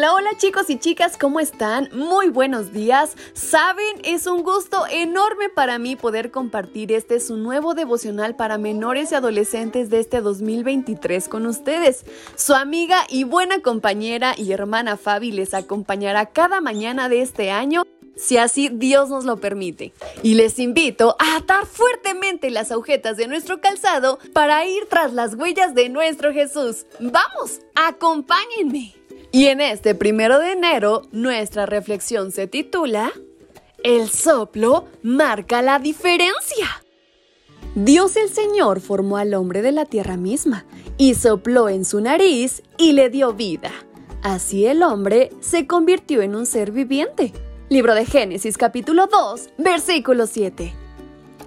Hola, hola chicos y chicas, ¿cómo están? Muy buenos días. Saben, es un gusto enorme para mí poder compartir este su nuevo devocional para menores y adolescentes de este 2023 con ustedes. Su amiga y buena compañera y hermana Fabi les acompañará cada mañana de este año si así Dios nos lo permite. Y les invito a atar fuertemente las agujetas de nuestro calzado para ir tras las huellas de nuestro Jesús. Vamos, acompáñenme. Y en este primero de enero, nuestra reflexión se titula El soplo marca la diferencia. Dios el Señor formó al hombre de la tierra misma y sopló en su nariz y le dio vida. Así el hombre se convirtió en un ser viviente. Libro de Génesis capítulo 2, versículo 7.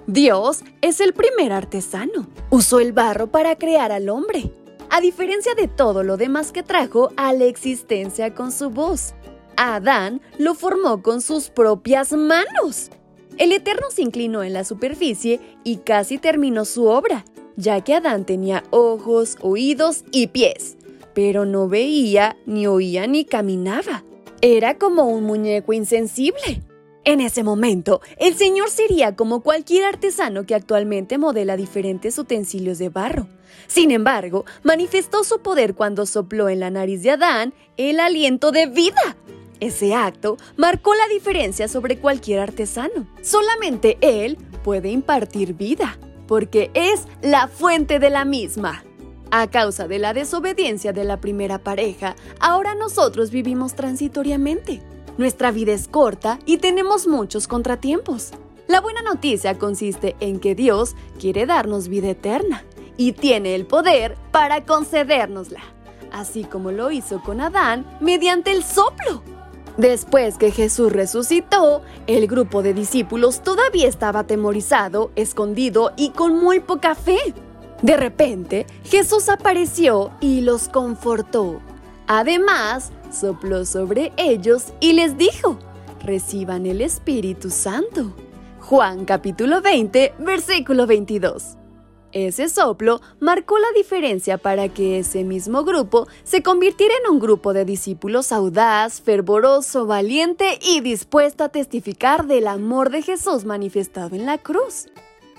Dios es el primer artesano. Usó el barro para crear al hombre a diferencia de todo lo demás que trajo a la existencia con su voz. Adán lo formó con sus propias manos. El Eterno se inclinó en la superficie y casi terminó su obra, ya que Adán tenía ojos, oídos y pies, pero no veía, ni oía, ni caminaba. Era como un muñeco insensible. En ese momento, el Señor sería como cualquier artesano que actualmente modela diferentes utensilios de barro. Sin embargo, manifestó su poder cuando sopló en la nariz de Adán el aliento de vida. Ese acto marcó la diferencia sobre cualquier artesano. Solamente Él puede impartir vida, porque es la fuente de la misma. A causa de la desobediencia de la primera pareja, ahora nosotros vivimos transitoriamente. Nuestra vida es corta y tenemos muchos contratiempos. La buena noticia consiste en que Dios quiere darnos vida eterna y tiene el poder para concedérnosla, así como lo hizo con Adán mediante el soplo. Después que Jesús resucitó, el grupo de discípulos todavía estaba atemorizado, escondido y con muy poca fe. De repente, Jesús apareció y los confortó. Además, sopló sobre ellos y les dijo, reciban el Espíritu Santo. Juan capítulo 20, versículo 22. Ese soplo marcó la diferencia para que ese mismo grupo se convirtiera en un grupo de discípulos audaz, fervoroso, valiente y dispuesto a testificar del amor de Jesús manifestado en la cruz.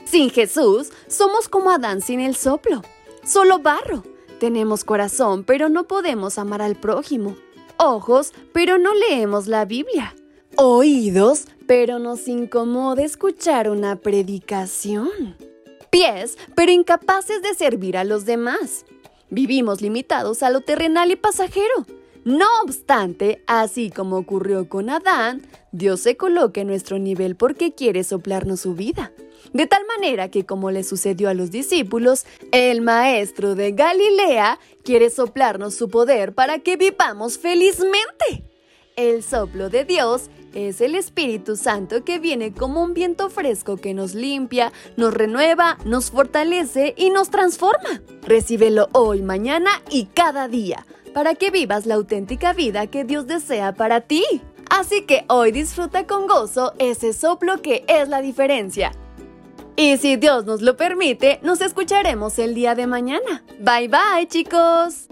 Sin Jesús, somos como Adán sin el soplo, solo barro. Tenemos corazón, pero no podemos amar al prójimo ojos, pero no leemos la Biblia, oídos, pero nos incomoda escuchar una predicación, pies, pero incapaces de servir a los demás. Vivimos limitados a lo terrenal y pasajero. No obstante, así como ocurrió con Adán, Dios se coloca en nuestro nivel porque quiere soplarnos su vida. De tal manera que, como le sucedió a los discípulos, el Maestro de Galilea quiere soplarnos su poder para que vivamos felizmente. El soplo de Dios es el Espíritu Santo que viene como un viento fresco que nos limpia, nos renueva, nos fortalece y nos transforma. Recíbelo hoy, mañana y cada día para que vivas la auténtica vida que Dios desea para ti. Así que hoy disfruta con gozo ese soplo que es la diferencia. Y si Dios nos lo permite, nos escucharemos el día de mañana. Bye bye chicos.